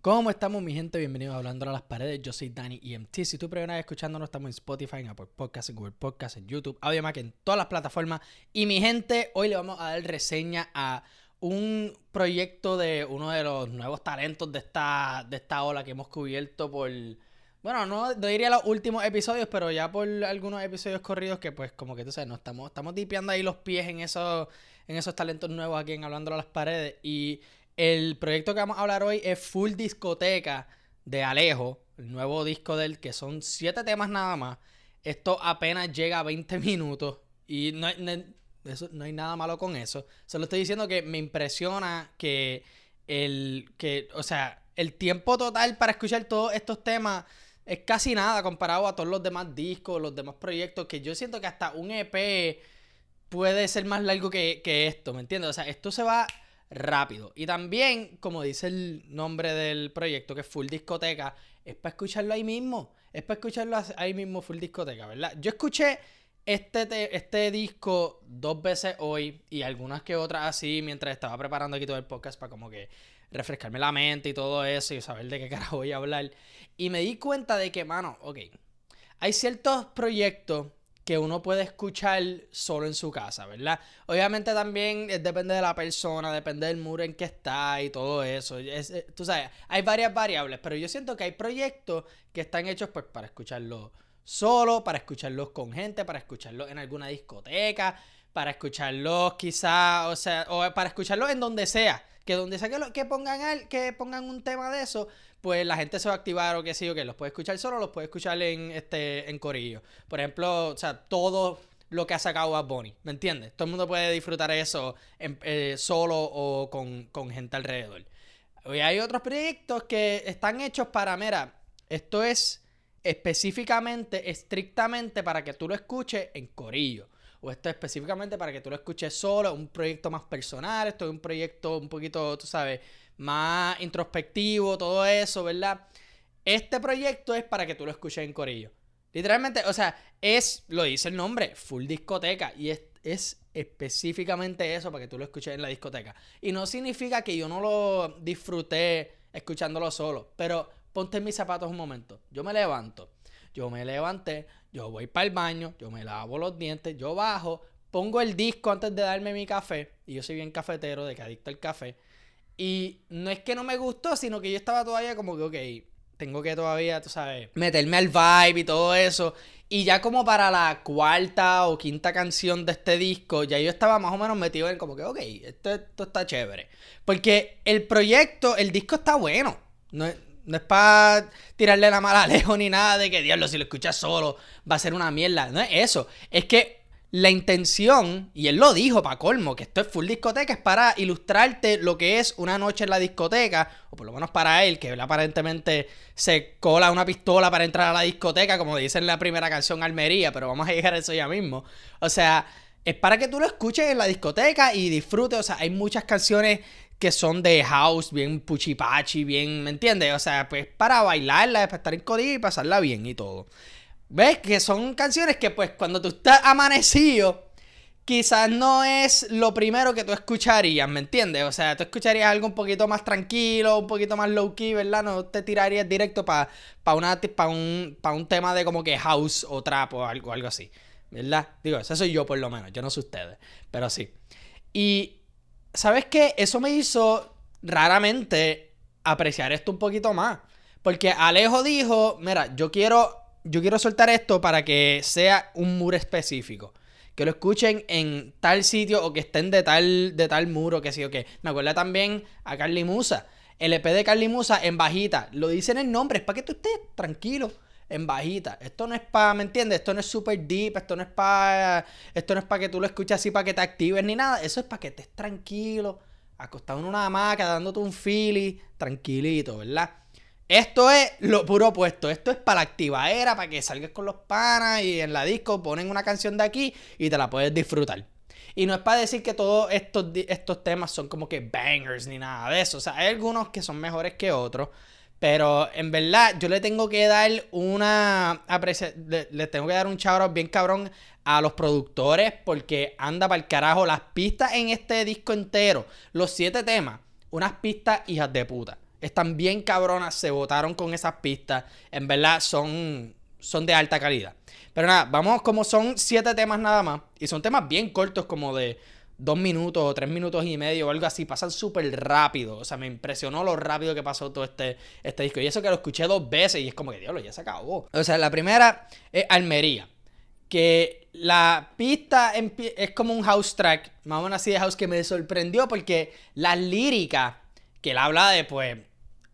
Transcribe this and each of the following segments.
¿Cómo estamos, mi gente? Bienvenidos a Hablando a las Paredes. Yo soy Dani EMT. Si tú primera vez escuchándonos, estamos en Spotify, en Apple Podcasts, en Google Podcasts, en YouTube, que en todas las plataformas. Y mi gente, hoy le vamos a dar reseña a un proyecto de uno de los nuevos talentos de esta, de esta ola que hemos cubierto por... Bueno, no, diría los últimos episodios, pero ya por algunos episodios corridos que pues como que tú sabes, no estamos, estamos ahí los pies en esos, en esos talentos nuevos aquí en Hablando a las Paredes. Y el proyecto que vamos a hablar hoy es Full Discoteca de Alejo, el nuevo disco del que son siete temas nada más. Esto apenas llega a 20 minutos y no, hay nada malo con eso. Solo estoy diciendo que me impresiona que el que, o sea, el tiempo total para escuchar todos estos temas es casi nada comparado a todos los demás discos, los demás proyectos, que yo siento que hasta un EP puede ser más largo que, que esto, ¿me entiendes? O sea, esto se va rápido. Y también, como dice el nombre del proyecto, que es Full Discoteca, es para escucharlo ahí mismo. Es para escucharlo ahí mismo Full Discoteca, ¿verdad? Yo escuché este, este disco dos veces hoy y algunas que otras así mientras estaba preparando aquí todo el podcast para como que refrescarme la mente y todo eso y saber de qué carajo voy a hablar. Y me di cuenta de que, mano, ok, hay ciertos proyectos que uno puede escuchar solo en su casa, ¿verdad? Obviamente también depende de la persona, depende del muro en que está y todo eso. Eh, tú sabes, hay varias variables, pero yo siento que hay proyectos que están hechos pues para escucharlo solo, para escucharlos con gente, para escucharlos en alguna discoteca, para escucharlos quizá, o sea, o para escucharlos en donde sea. Que donde sea que, que pongan, que pongan un tema de eso, pues la gente se va a activar o qué sé yo, que los puede escuchar solo, los puede escuchar en este en corillo. Por ejemplo, o sea, todo lo que ha sacado Bad Bunny, ¿me entiendes? Todo el mundo puede disfrutar eso eh, solo o con, gente alrededor. Y hay otros proyectos que están hechos para, mira, esto es específicamente, estrictamente para que tú lo escuches en corillo. O esto es específicamente para que tú lo escuches solo, un proyecto más personal, esto es un proyecto un poquito, tú sabes, más introspectivo, todo eso, ¿verdad? Este proyecto es para que tú lo escuches en corillo. Literalmente, o sea, es, lo dice el nombre, full discoteca. Y es, es específicamente eso para que tú lo escuches en la discoteca. Y no significa que yo no lo disfruté escuchándolo solo. Pero ponte en mis zapatos un momento. Yo me levanto. Yo me levanté. Yo voy para el baño. Yo me lavo los dientes. Yo bajo. Pongo el disco antes de darme mi café. Y yo soy bien cafetero, de que adicto al café. Y no es que no me gustó, sino que yo estaba todavía como que, ok, tengo que todavía, tú sabes, meterme al vibe y todo eso. Y ya como para la cuarta o quinta canción de este disco, ya yo estaba más o menos metido en como que, ok, esto, esto está chévere. Porque el proyecto, el disco está bueno. No, no es para tirarle la mala lejos ni nada de que, diablo, si lo escuchas solo va a ser una mierda. No es eso. Es que la intención, y él lo dijo para colmo, que esto es full discoteca, es para ilustrarte lo que es una noche en la discoteca, o por lo menos para él, que él aparentemente se cola una pistola para entrar a la discoteca, como dice en la primera canción Almería, pero vamos a llegar a eso ya mismo. O sea, es para que tú lo escuches en la discoteca y disfrutes. O sea, hay muchas canciones que son de house, bien puchipachi, bien, ¿me entiendes? O sea, pues para bailarla, para estar en y pasarla bien y todo. ¿Ves? Que son canciones que pues cuando tú estás amanecido, quizás no es lo primero que tú escucharías, ¿me entiendes? O sea, tú escucharías algo un poquito más tranquilo, un poquito más low key, ¿verdad? No te tirarías directo para un, un tema de como que house o trap o algo, algo así, ¿verdad? Digo, eso soy yo por lo menos, yo no sé ustedes, pero sí. Y, ¿sabes qué? Eso me hizo raramente apreciar esto un poquito más. Porque Alejo dijo, mira, yo quiero yo quiero soltar esto para que sea un muro específico. Que lo escuchen en tal sitio o que estén de tal, de tal muro, que sí o que. Me acuerdo también a Carly Musa. El EP de Carly Musa en bajita. Lo dicen el nombre, es para que tú estés tranquilo. En bajita. Esto no es para, ¿me entiendes? Esto no es super deep, esto no es para. Esto no es para que tú lo escuches así para que te actives ni nada. Eso es para que estés tranquilo. Acostado en una hamaca, dándote un feeling, tranquilito, ¿verdad? Esto es lo puro opuesto. Esto es para la activadera, para que salgas con los panas y en la disco ponen una canción de aquí y te la puedes disfrutar. Y no es para decir que todos estos, estos temas son como que bangers ni nada de eso. O sea, hay algunos que son mejores que otros. Pero en verdad, yo le tengo que dar una. Le, tengo que dar un chabro bien cabrón a los productores. Porque anda para el carajo. Las pistas en este disco entero, los siete temas, unas pistas hijas de puta. Están bien cabronas, se votaron con esas pistas. En verdad son, son de alta calidad. Pero nada, vamos como son siete temas nada más. Y son temas bien cortos, como de dos minutos o tres minutos y medio o algo así. Pasan súper rápido. O sea, me impresionó lo rápido que pasó todo este, este disco. Y eso que lo escuché dos veces y es como que, diablo, ya se acabó. O sea, la primera es Almería. Que la pista es como un house track, más o menos así de house, que me sorprendió porque la lírica que él habla de, pues,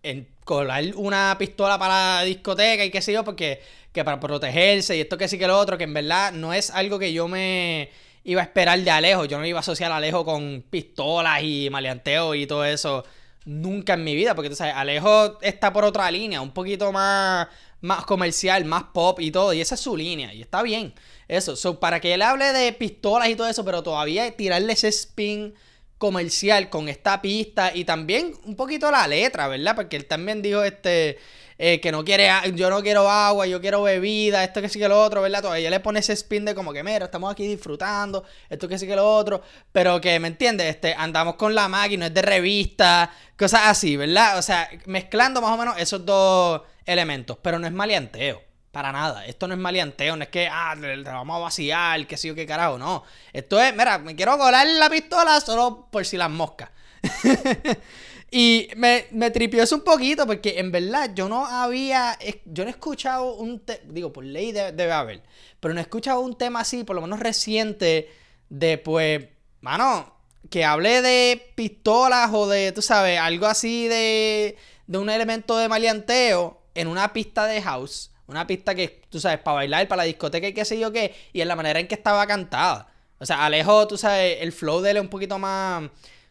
en colar una pistola para discoteca y qué sé yo, porque que para protegerse y esto que sí que lo otro, que en verdad no es algo que yo me iba a esperar de Alejo. Yo no iba a asociar a Alejo con pistolas y maleanteo y todo eso nunca en mi vida, porque tú sabes, Alejo está por otra línea, un poquito más, más comercial, más pop y todo, y esa es su línea, y está bien. Eso, so, para que él hable de pistolas y todo eso, pero todavía tirarle ese spin comercial con esta pista y también un poquito la letra, ¿verdad? Porque él también dijo este eh, que no quiere, yo no quiero agua, yo quiero bebida, esto que sí que lo otro, ¿verdad? Todavía le pone ese spin de como que, mira, estamos aquí disfrutando, esto que sí que lo otro, pero que, ¿me entiendes? Este, andamos con la máquina, es de revista, cosas así, ¿verdad? O sea, mezclando más o menos esos dos elementos, pero no es maleanteo. Para nada. Esto no es maleanteo, no es que, ah, le, vamos a vaciar, qué sé yo, qué carajo. No. Esto es, mira, me quiero colar la pistola solo por si las moscas. y me, me tripió eso un poquito porque en verdad yo no había, yo no he escuchado un, digo, por ley debe, haber, pero no he escuchado un tema así, por lo menos reciente, de pues, mano, que hable de pistolas o de, tú sabes, algo así de, de un elemento de maleanteo en una pista de house una pista que, tú sabes, para bailar, para la discoteca y qué sé yo qué. Y en la manera en que estaba cantada. O sea, Alejo, tú sabes, el flow de él es un poquito más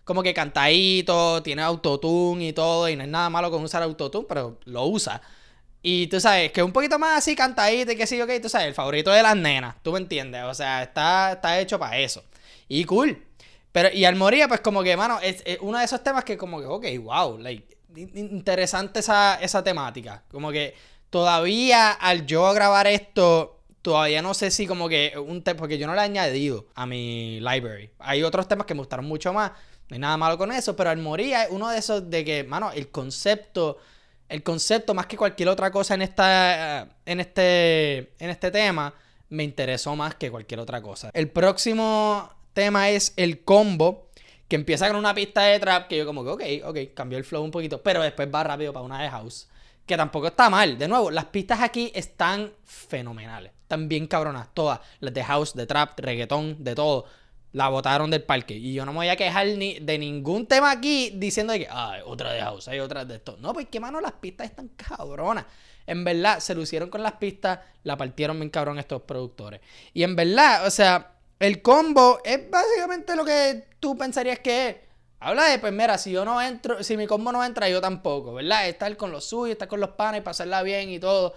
como que cantadito, tiene autotune y todo. Y no es nada malo con usar autotune, pero lo usa. Y tú sabes, que es un poquito más así cantadito y qué sé yo qué. Tú sabes, el favorito de las nenas. Tú me entiendes. O sea, está, está hecho para eso. Y cool. Pero, y Almoría, pues como que, mano, es, uno de esos temas que como que, ok, wow, like, interesante esa, esa temática. Como que Todavía al yo grabar esto, todavía no sé si como que un tema, porque yo no lo he añadido a mi library. Hay otros temas que me gustaron mucho más, no hay nada malo con eso, pero al morir es uno de esos de que, mano, el concepto, el concepto más que cualquier otra cosa en esta, en este, en este tema, me interesó más que cualquier otra cosa. El próximo tema es el combo que empieza con una pista de trap que yo como que, ok, ok, cambió el flow un poquito, pero después va rápido para una de house que tampoco está mal. De nuevo, las pistas aquí están fenomenales. Están bien cabronas, todas. Las de house, de trap, reggaetón, de todo. La botaron del parque. Y yo no me voy a quejar ni de ningún tema aquí diciendo que, ah, otra de house, hay otra de esto. No, porque, mano, las pistas están cabronas. En verdad, se lucieron con las pistas, la partieron bien cabrón estos productores. Y en verdad, o sea, el combo es básicamente lo que tú pensarías que es Habla de, pues mira, si yo no entro, si mi combo no entra, yo tampoco, ¿verdad? Estar con los suyos, estar con los panes, pasarla bien y todo.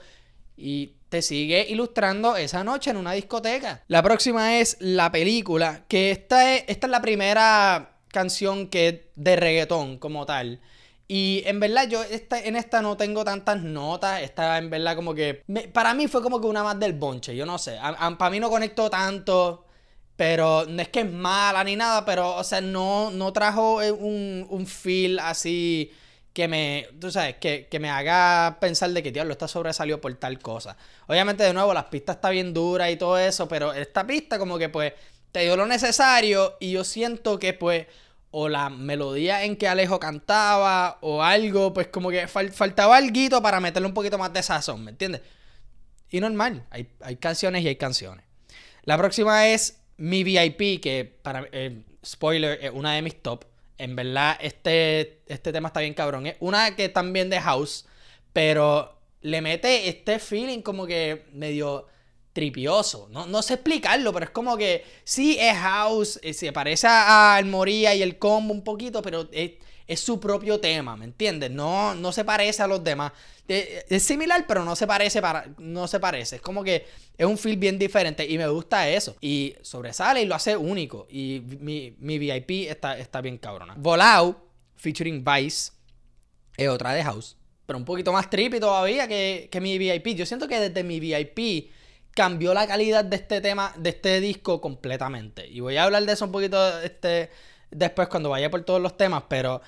Y te sigue ilustrando esa noche en una discoteca. La próxima es la película, que esta es, esta es la primera canción que es de reggaetón como tal. Y en verdad yo esta, en esta no tengo tantas notas. Esta en verdad como que... para mí fue como que una más del bonche. Yo no sé. para mí no conectó tanto. Pero no es que es mala ni nada, pero, o sea, no, no trajo eh, un, un feel así que me, tú sabes, que, me haga pensar de que, diablo, esta sobresalió por tal cosa. Obviamente, de nuevo, las pistas está bien dura y todo eso, pero esta pista como que, pues, te dio lo necesario y yo siento que, pues, o la melodía en que Alejo cantaba o algo, pues como que faltaba algo para meterle un poquito más de sazón, ¿me entiendes? Y normal, hay, hay canciones y hay canciones. La próxima es mi VIP, que para eh, spoiler, es una de mis top. En verdad, este, este tema está bien cabrón. Es una que también de house, pero le mete este feeling como que medio tripioso. No, no sé explicarlo, pero es como que sí es house, eh, se parece a Almoría y el combo un poquito, pero es, es su propio tema, ¿me entiendes? No, no se parece a los demás. Es similar, pero no se parece para. No se parece. Es como que es un feel bien diferente. Y me gusta eso. Y sobresale y lo hace único. Y mi, mi VIP está, está bien cabrona. Volau, featuring Vice, es otra de House. Pero un poquito más trippy todavía que, que mi VIP. Yo siento que desde mi VIP cambió la calidad de este tema, de este disco completamente. Y voy a hablar de eso un poquito este, después cuando vaya por todos los temas, pero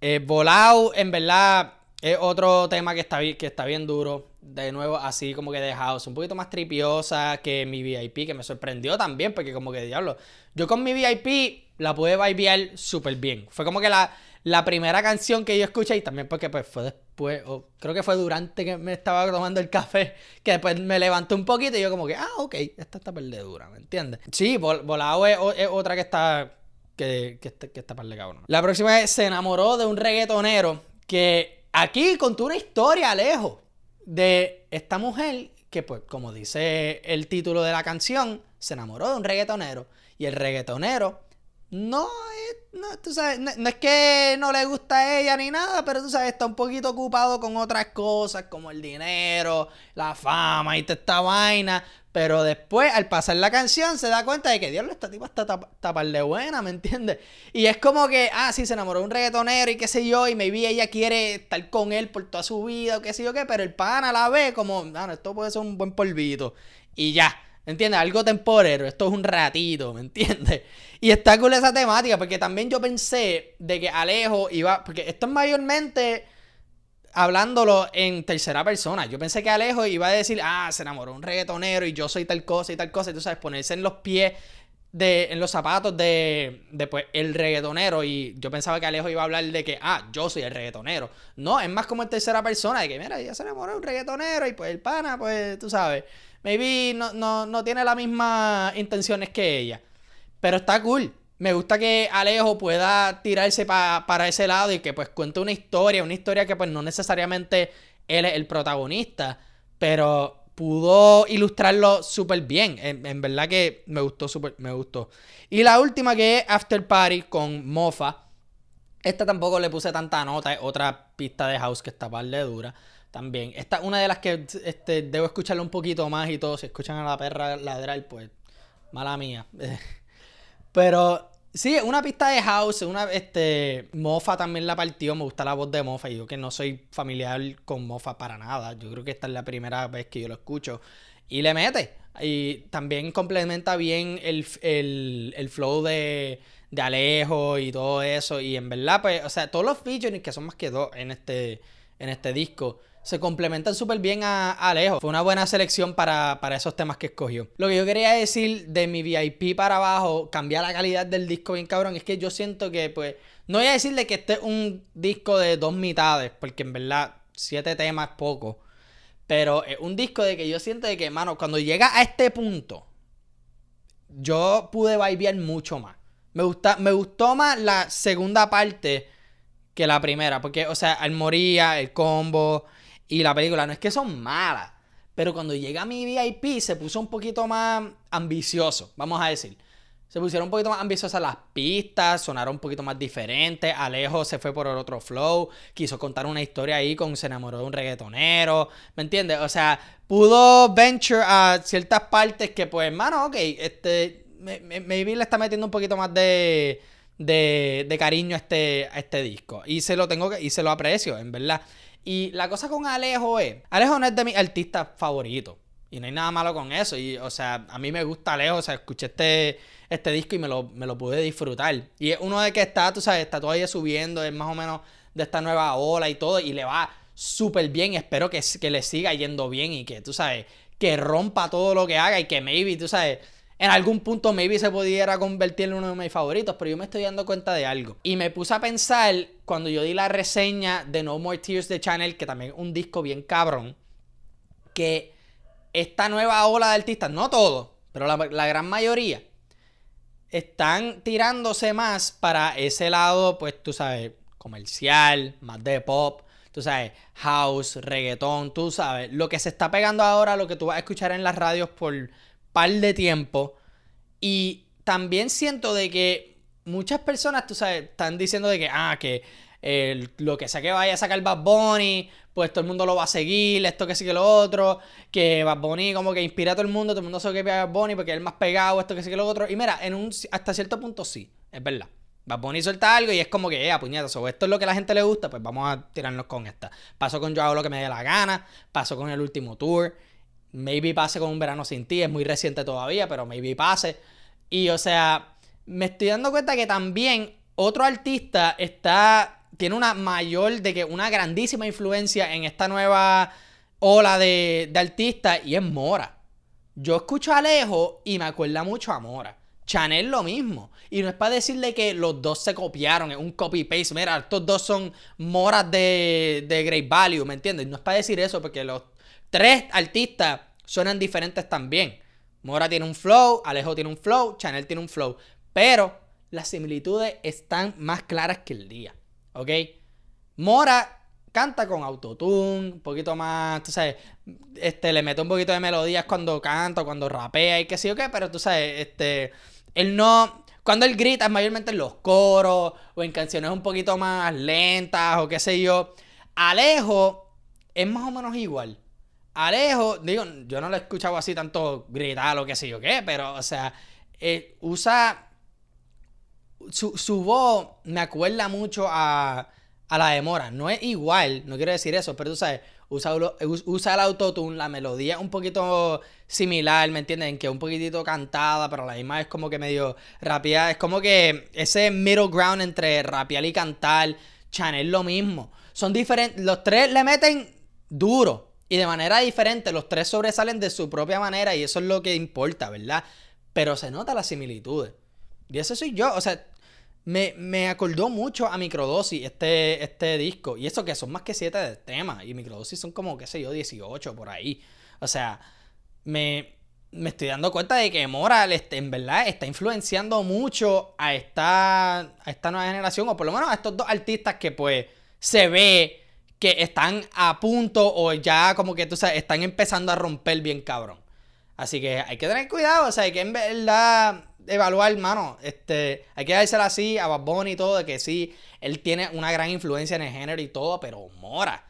Eh, Volado, en verdad, es otro tema que está, que está bien duro. De nuevo, así como que de house. Un poquito más tripiosa que mi VIP, que me sorprendió también, porque como que diablo. Yo con mi VIP la pude vibear súper bien. Fue como que la, la primera canción que yo escuché, y también porque pues fue después, o creo que fue durante que me estaba tomando el café, que después me levanté un poquito y yo como que, ah, ok, esta está perdedura, ¿me entiendes? Sí, Volado es, otra que está, que, que, está, que está cabrón. La próxima es, se enamoró de un reggaetonero que aquí contó una historia, lejos, de esta mujer que pues, como dice el título de la canción, se enamoró de un reggaetonero y el reggaetonero no es, no, tú sabes, no, es que no le gusta a ella ni nada, pero tú sabes, está un poquito ocupado con otras cosas como el dinero, la fama y toda esta vaina. Pero después, al pasar la canción, se da cuenta de que Dios, esta tipa está tapar de buena, ¿me entiendes? Y es como que, ah, sí, se enamoró de un reggaetonero y qué sé yo, y maybe ella quiere estar con él por toda su vida o qué sé yo qué, pero el pana la ve como, ah, esto puede ser un buen polvito. Y ya. ¿Me entiendes? Algo temporero, esto es un ratito, ¿me entiendes? Y está cool esa temática, porque también yo pensé de que Alejo iba, porque esto es mayormente hablándolo en tercera persona. Yo pensé que Alejo iba a decir, ah, se enamoró un reggaetonero y yo soy tal cosa y tal cosa, y tú sabes, ponerse en los pies de, en los zapatos de, de pues, el reggaetonero. Y yo pensaba que Alejo iba a hablar de que, ah, yo soy el reggaetonero. No, es más como en tercera persona, de que, mira, ya se enamoró un reggaetonero y pues el pana, pues, tú sabes maybe no, no, no tiene las mismas intenciones que ella. Pero está cool. Me gusta que Alejo pueda tirarse para ese lado y que pues cuente una historia, una historia que pues no necesariamente él es el protagonista, pero pudo ilustrarlo súper bien. En, verdad que me gustó súper, me gustó. Y la última que es After Party con Mofa. Esta tampoco le puse tanta nota, es otra pista de house que está par de dura también. Esta es una de las que este, debo escucharla un poquito más y todo. Si escuchan a la perra ladrar, pues mala mía. Pero sí, una pista de house, una este Mofa también la partió, me gusta la voz de Mofa y yo que no soy familiar con Mofa para nada. Yo creo que esta es la primera vez que yo lo escucho y le mete. Y también complementa bien el, flow de, de Alejo y todo eso. Y en verdad, pues, o sea, todos los features que son más que dos en este, en este disco se complementan súper bien a, Alejo. Fue una buena selección para, esos temas que escogió. Lo que yo quería decir de mi VIP para abajo, cambiar la calidad del disco bien cabrón, es que yo siento que, pues, no voy a decirle que este es un disco de dos mitades, porque en verdad, siete temas es poco. Pero es un disco de que yo siento de que, mano, cuando llega a este punto, yo pude vibear mucho más. Me, gusta, me gustó más la segunda parte que la primera, porque, o sea, moría el combo, y la película no es que son malas, pero cuando llega mi VIP se puso un poquito más ambicioso, vamos a decir. Se pusieron un poquito más ambiciosas las pistas, sonaron un poquito más diferentes. Alejo se fue por el otro flow, quiso contar una historia ahí con se enamoró de un reggaetonero, ¿me entiendes? O sea, pudo venture a ciertas partes que, pues, hermano, ok, este, maybe le está metiendo un poquito más de, de, cariño este, a este disco. Y se lo tengo que, y se lo aprecio, en verdad. Y la cosa con Alejo es, Alejo no es de mis artistas favoritos. Y no hay nada malo con eso. Y, o sea, a mí me gusta Alejo. O sea, escuché este, este disco y me lo, me lo pude disfrutar. Y es uno de que está, tú sabes, está todavía subiendo. Es más o menos de esta nueva ola y todo. Y le va súper bien. Espero que, que le siga yendo bien y que, tú sabes, que rompa todo lo que haga y que maybe, tú sabes en algún punto maybe se pudiera convertir en uno de mis favoritos, pero yo me estoy dando cuenta de algo. Y me puse a pensar cuando yo di la reseña de No More Tears de Channel, que también es un disco bien cabrón, que esta nueva ola de artistas, no todos, pero la, gran mayoría, están tirándose más para ese lado, pues tú sabes, comercial, más de pop, tú sabes, house, reggaetón, tú sabes, lo que se está pegando ahora, lo que tú vas a escuchar en las radios por par de tiempo. Y también siento de que muchas personas, tú sabes, están diciendo de que, ah, que lo que sea que vaya a sacar Bad Bunny, pues todo el mundo lo va a seguir, esto que sí que lo otro, que Bad Bunny como que inspira a todo el mundo, todo el mundo sabe que Bad Bunny porque es el más pegado, esto que sí que lo otro. Y mira, en un, hasta cierto punto sí, es verdad. Bad Bunny suelta algo y es como que, eh, puñetas, o esto es lo que a la gente le gusta, pues vamos a tirarnos con esta. Paso con Yo hago lo que me dé la gana, paso con el último tour. Maybe pase con un verano sin ti, es muy reciente todavía, pero maybe pase. Y o sea, me estoy dando cuenta que también otro artista está tiene una mayor, de que una grandísima influencia en esta nueva ola de, de artistas y es Mora. Yo escucho a Alejo y me acuerda mucho a Mora. Chanel lo mismo. Y no es para decirle que los dos se copiaron, es un copy-paste. Mira, estos dos son moras de, de Great Value, ¿me entiendes? No es para decir eso porque los tres artistas suenan diferentes también. Mora tiene un flow, Alejo tiene un flow, Chanel tiene un flow. Pero las similitudes están más claras que el día. ¿Ok? Mora canta con autotune, un poquito más, tú sabes, este, le mete un poquito de melodías cuando canta, cuando rapea y qué sé yo qué, pero tú sabes, este, él no, cuando él grita es mayormente en los coros o en canciones un poquito más lentas o qué sé yo. Alejo es más o menos igual. Alejo, digo, yo no lo he escuchado así tanto gritar o qué sé yo qué, pero, o sea, eh, usa su, su voz me acuerda mucho a a la demora. No es igual, no quiero decir eso, pero tú sabes, usa, usa el autotune, la melodía es un poquito similar, ¿me entienden? Que un poquitito cantada, pero la misma es como que medio rapeada. Es como que ese middle ground entre rapear y cantar, Chanel lo mismo. Son diferentes, los tres le meten duro y de manera diferente, los tres sobresalen de su propia manera y eso es lo que importa, ¿verdad? Pero se nota las similitudes. Y ese soy yo, o sea, me, acordó mucho a Microdosis este, este disco. Y eso que son más que 7 temas. Y Microdosis son como, qué sé yo, 18 por ahí. O sea, me, estoy dando cuenta de que Moral este, en verdad está influenciando mucho a esta, a esta nueva generación. O por lo menos a estos dos artistas que pues se ve que están a punto o ya como que tú sabes, están empezando a romper bien cabrón. Así que hay que tener cuidado. O sea, hay que en verdad evaluar, hermano, este, hay que dársela así a Bad y todo, de que sí, él tiene una gran influencia en el género y todo, pero Mora,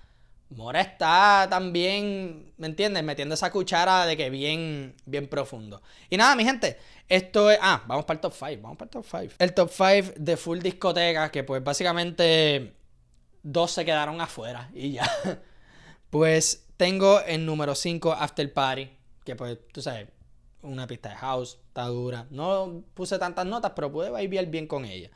Mora está también, ¿me entiendes? Metiendo esa cuchara de que bien, bien profundo. Y nada, mi gente, esto es, ah, vamos para el top 5, vamos para el top 5. El top 5 de full discoteca, que pues básicamente dos se quedaron afuera y ya. Pues tengo el número 5 After Party, que pues, tú sabes, una pista de house, está dura. No puse tantas notas, pero pude vivir bien con ella.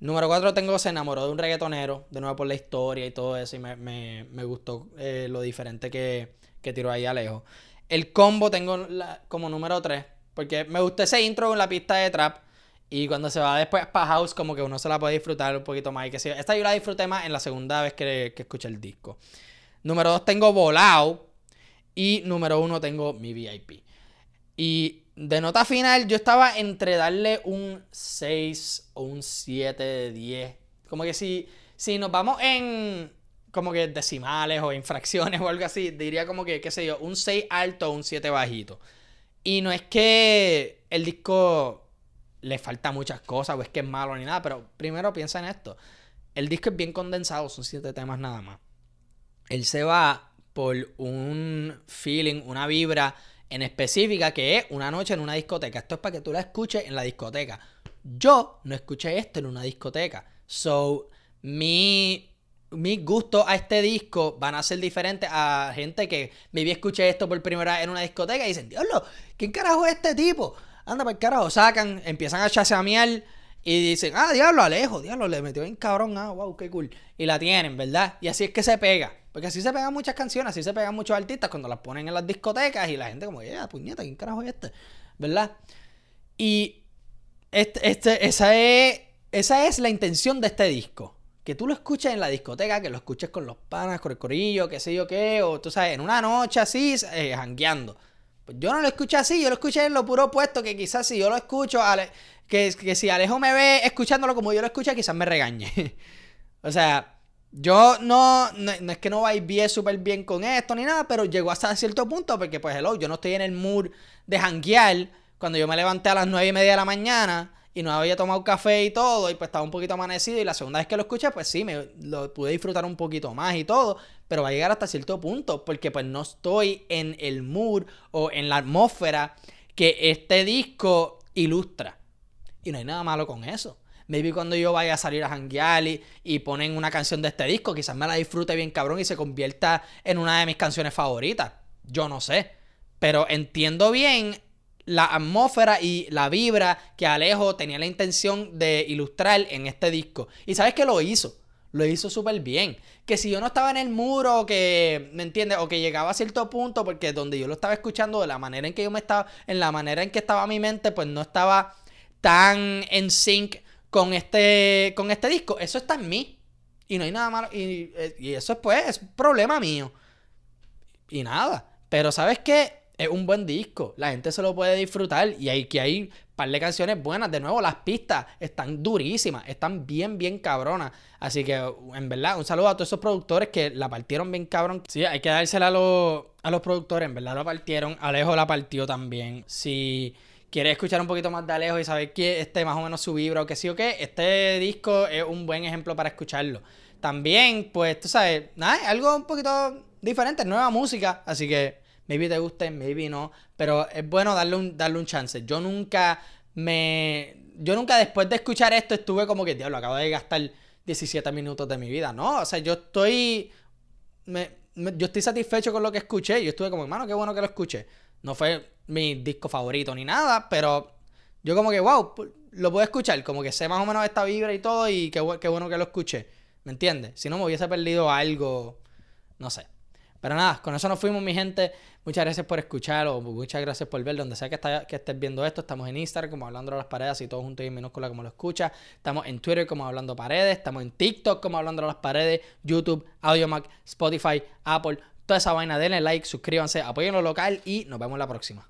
Número 4 tengo Se enamoró de un reggaetonero, de nuevo por la historia y todo eso, y me, gustó eh, lo diferente que, que tiró ahí Alejo. El combo tengo como número 3, porque me gustó ese intro con la pista de trap, y cuando se va después para house, como que uno se la puede disfrutar un poquito más. Y que esta yo la disfruté más en la segunda vez que, que escuché el disco. Número 2 tengo Volado, y número 1 tengo mi VIP. Y de nota final, yo estaba entre darle un 6 o un 7 de 10. Como que si, si nos vamos en como que decimales o infracciones o algo así, diría como que, qué sé yo, un 6 alto o un 7 bajito. Y no es que el disco le falta muchas cosas o es que es malo ni nada, pero primero piensa en esto. El disco es bien condensado, son 7 temas nada más. Él se va por un feeling, una vibra en específica que es una noche en una discoteca. Esto es para que tú la escuches en la discoteca. Yo no escuché esto en una discoteca. So, mi, mis gustos a este disco van a ser diferentes a gente que maybe escuché esto por primera vez en una discoteca y dicen, Dios, ¿quién carajo es este tipo? Anda para el carajo, sacan, empiezan a chasear y dicen, ah, diablo, Alejo, diablo, le metió bien cabrón, ah, wow, qué cool. Y la tienen, ¿verdad? Y así es que se pega. Porque así se pegan muchas canciones, así se pegan muchos artistas cuando las ponen en las discotecas y la gente como, ya, puñeta, ¿quién carajo es este? ¿Verdad? Y este, este, esa, es, esa es la intención de este disco. Que tú lo escuches en la discoteca, que lo escuches con los panas, con el corillo, qué sé yo qué, o tú sabes, en una noche así, eh, jangueando. Pues yo no lo escuché así, yo lo escuché en lo puro opuesto, que quizás si yo lo escucho, que, que si Alejo me ve escuchándolo como yo lo escuché, quizás me regañe. o sea, yo no, no, es que no bien súper bien con esto ni nada, pero llegó hasta cierto punto porque, pues, hello, yo no estoy en el mood de janguear cuando yo me levanté a las nueve y media de la mañana y no había tomado café y todo, y pues estaba un poquito amanecido, y la segunda vez que lo escuché, pues sí, me lo pude disfrutar un poquito más y todo, pero va a llegar hasta cierto punto, porque pues no estoy en el mood o en la atmósfera que este disco ilustra. Y no hay nada malo con eso. Maybe cuando yo vaya a salir a janguear y, ponen una canción de este disco, quizás me la disfrute bien cabrón y se convierta en una de mis canciones favoritas. Yo no sé. Pero entiendo bien la atmósfera y la vibra que Alejo tenía la intención de ilustrar en este disco. Y sabes que lo hizo. lo hizo súper bien. Que si yo no estaba en el muro, que, ¿me entiendes? O que llegaba a cierto punto, porque donde yo lo estaba escuchando, de la manera en que yo me estaba, en la manera en que estaba mi mente, pues no estaba tan en sync con este, con este disco. Eso está en mí. Y no hay nada malo. Y, y eso pues, es problema mío. Y nada. Pero ¿sabes qué? Es un buen disco. La gente se lo puede disfrutar. Y hay que hay par de canciones buenas. De nuevo, las pistas están durísimas. Están bien, bien cabronas. Así que, en verdad, un saludo a todos esos productores que la partieron bien cabrón. Sí, hay que dársela a los, a los productores. En verdad la partieron. Alejo la partió también. Si quieres escuchar un poquito más de Alejo y saber que este más o menos su vibra o que sí o qué, este disco es un buen ejemplo para escucharlo. También, pues, tú sabes, nada, algo un poquito diferente, nueva música. Así que maybe te guste, maybe no. Pero es bueno darle un, darle un chance. Yo nunca me. Yo nunca después de escuchar esto estuve como que, diablo, acabo de gastar 17 minutos de mi vida. No, o sea, yo estoy. yo estoy satisfecho con lo que escuché. Yo estuve como, hermano, qué bueno que lo escuché. No fue mi disco favorito ni nada, pero yo como que, wow, lo puedo escuchar. Como que sé más o menos esta vibra y todo y qué, qué bueno que lo escuché. ¿Me entiendes? Si no me hubiese perdido algo, no sé. Pero nada, con eso nos fuimos, mi gente. Muchas gracias por escuchar o muchas gracias por ver. Donde sea que, estés viendo esto, estamos en Instagram como Hablando a las Paredes y todo junto y en minúscula como lo escuchas. Estamos en Twitter como Hablando Paredes. Estamos en TikTok como Hablando a las Paredes. YouTube, AudioMac, Spotify, Apple. Toda esa vaina. Denle like, suscríbanse, apoyen lo local y nos vemos la próxima.